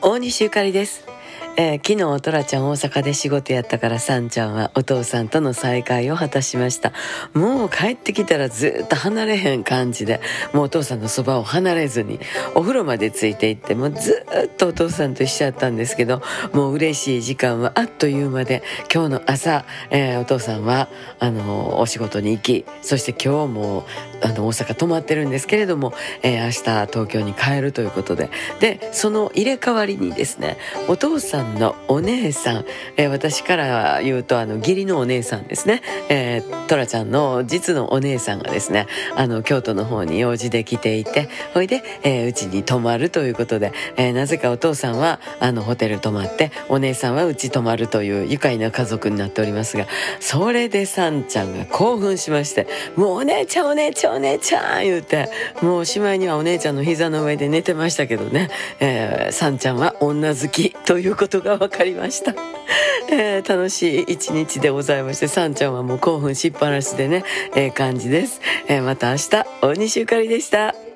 大西ゆかりです。えー、昨日トラちゃん大阪で仕事やったからさんちゃんはお父さんとの再会を果たしました。もう帰ってきたらずっと離れへん感じでもうお父さんのそばを離れずにお風呂までついていってもうずっとお父さんと一緒やったんですけどもう嬉しい時間はあっという間で今日の朝、えー、お父さんはあのお仕事に行きそして今日もあの大阪泊まってるんですけれども、えー、明日東京に帰るということで。でその入れ替わりにですねお父さんのお姉さん、えー、私から言うとあの義理のお姉さんですね、えー、トラちゃんの実のお姉さんがですねあの京都の方に用事で来ていてほいでうち、に泊まるということで、えー、なぜかお父さんはあのホテル泊まってお姉さんはうち泊まるという愉快な家族になっておりますがそれでさんちゃんが興奮しまして「もうお姉ちゃんお姉ちゃんお姉ちゃん」言うてもうおしまいにはお姉ちゃんの膝の上で寝てましたけどね、えー、さんちゃんは女好きということことが分かりました、えー、楽しい一日でございましてさんちゃんはもう興奮しっぱなしでねええー、感じです、えー、また明日大西ゆかりでした。